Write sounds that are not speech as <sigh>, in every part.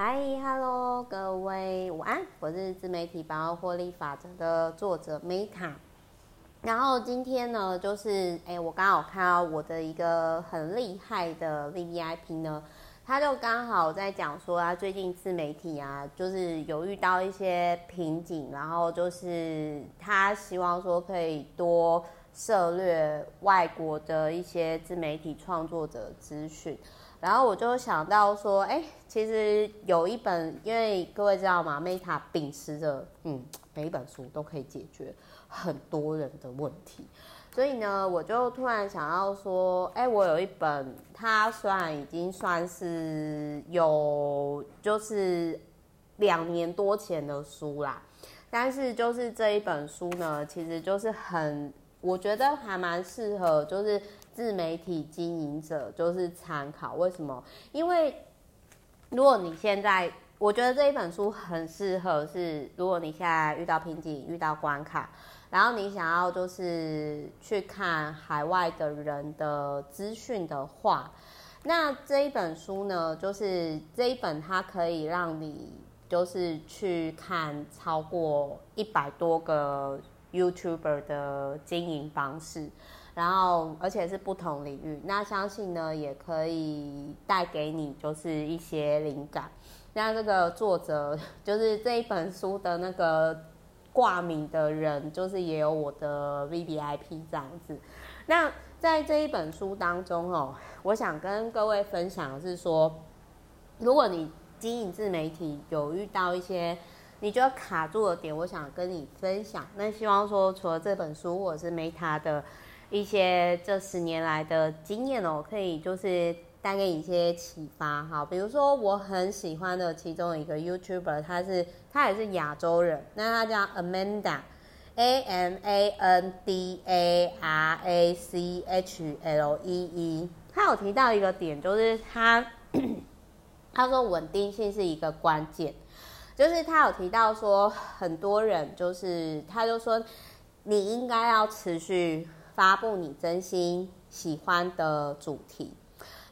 嗨，Hello，各位午安，我是自媒体百万获利法则的作者 Meta。然后今天呢，就是哎，我刚好看到我的一个很厉害的 VVIP 呢，他就刚好在讲说啊，最近自媒体啊，就是有遇到一些瓶颈，然后就是他希望说可以多涉猎外国的一些自媒体创作者资讯。然后我就想到说，哎，其实有一本，因为各位知道吗？Meta 秉持着，嗯，每一本书都可以解决很多人的问题，所以呢，我就突然想到说，哎，我有一本，它虽然已经算是有就是两年多前的书啦，但是就是这一本书呢，其实就是很，我觉得还蛮适合，就是。自媒体经营者就是参考，为什么？因为如果你现在，我觉得这一本书很适合是，如果你现在遇到瓶颈、遇到关卡，然后你想要就是去看海外的人的资讯的话，那这一本书呢，就是这一本它可以让你就是去看超过一百多个 YouTuber 的经营方式。然后，而且是不同领域，那相信呢，也可以带给你就是一些灵感。那这个作者 <laughs> 就是这一本书的那个挂名的人，就是也有我的 VVIP 这样子。那在这一本书当中哦，我想跟各位分享的是说，如果你经营自媒体有遇到一些你觉得卡住的点，我想跟你分享。那希望说，除了这本书或者是 Meta 的。一些这十年来的经验哦，可以就是带给你一些启发哈。比如说我很喜欢的其中一个 YouTuber，他是他也是亚洲人，那他叫 Amanda，A M A N D A R A C H L E E。他有提到一个点，就是他 <coughs> 他说稳定性是一个关键，就是他有提到说很多人就是他就说你应该要持续。发布你真心喜欢的主题，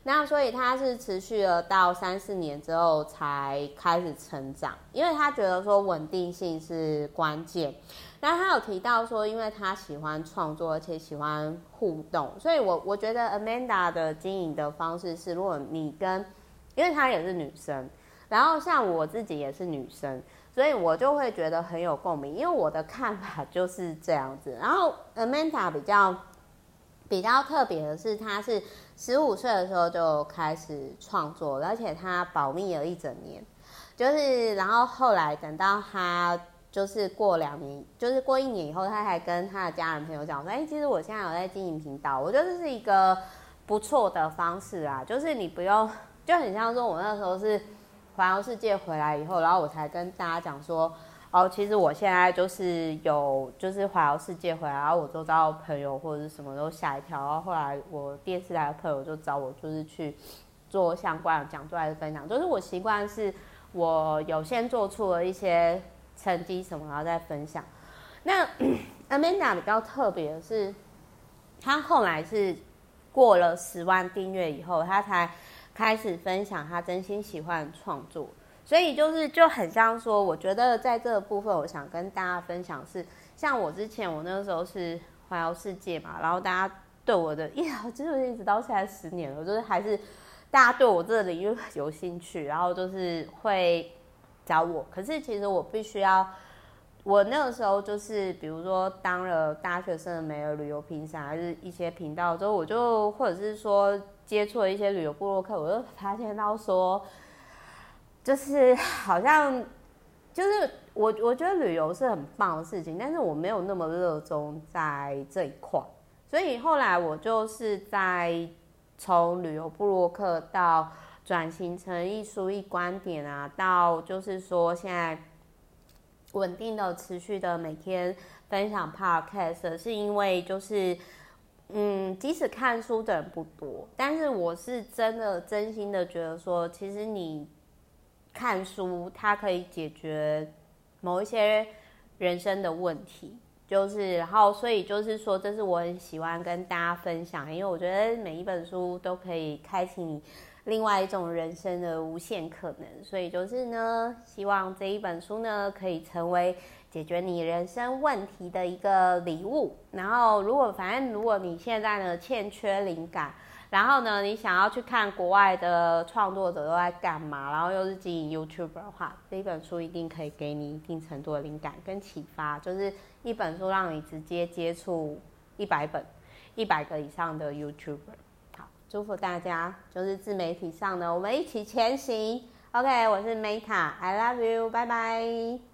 那所以他是持续了到三四年之后才开始成长，因为他觉得说稳定性是关键。那他有提到说，因为他喜欢创作，而且喜欢互动，所以我我觉得 Amanda 的经营的方式是，如果你跟，因为她也是女生，然后像我自己也是女生。所以我就会觉得很有共鸣，因为我的看法就是这样子。<laughs> 然后 Amanda 比较比较特别的是，她是十五岁的时候就开始创作，而且她保密了一整年。就是然后后来等到她就是过两年，就是过一年以后，她还跟她的家人朋友讲说：“哎，其实我现在有在经营频道。”我觉得这是一个不错的方式啊，就是你不用就很像说我那时候是。环游世界回来以后，然后我才跟大家讲说，哦，其实我现在就是有，就是环游世界回来，然后我周遭朋友或者是什么都吓一跳，然后后来我电视台的朋友就找我，就是去做相关的讲座还是分享，就是我习惯是我有先做出了一些成绩什么，然后再分享。那 <clears throat> Amanda 比较特别的是，她后来是过了十万订阅以后，她才。开始分享他真心喜欢创作，所以就是就很像说，我觉得在这个部分，我想跟大家分享是，像我之前我那个时候是环游世界嘛，然后大家对我的，呀，就是一直到现在十年了，就是还是大家对我这个领域有兴趣，然后就是会找我，可是其实我必须要，我那个时候就是比如说当了大学生的美儿旅游评审，还是一些频道之后，我就或者是说。接触了一些旅游部落客，我就发现到说，就是好像，就是我我觉得旅游是很棒的事情，但是我没有那么热衷在这一块，所以后来我就是在从旅游部落客到转型成一书一观点啊，到就是说现在稳定的持续的每天分享 podcast，是因为就是。嗯，即使看书的人不多，但是我是真的真心的觉得说，其实你看书，它可以解决某一些人生的问题，就是然后所以就是说，这是我很喜欢跟大家分享，因为我觉得每一本书都可以开启你另外一种人生的无限可能。所以就是呢，希望这一本书呢，可以成为解决你人生问题的一个礼物。然后，如果反正如果你现在呢欠缺灵感，然后呢，你想要去看国外的创作者都在干嘛，然后又是经营 YouTube 的话，这一本书一定可以给你一定程度的灵感跟启发，就是一本书让你直接接触一百本、一百个以上的 YouTuber。祝福大家，就是自媒体上的我们一起前行。OK，我是 Meta，I love you，拜拜。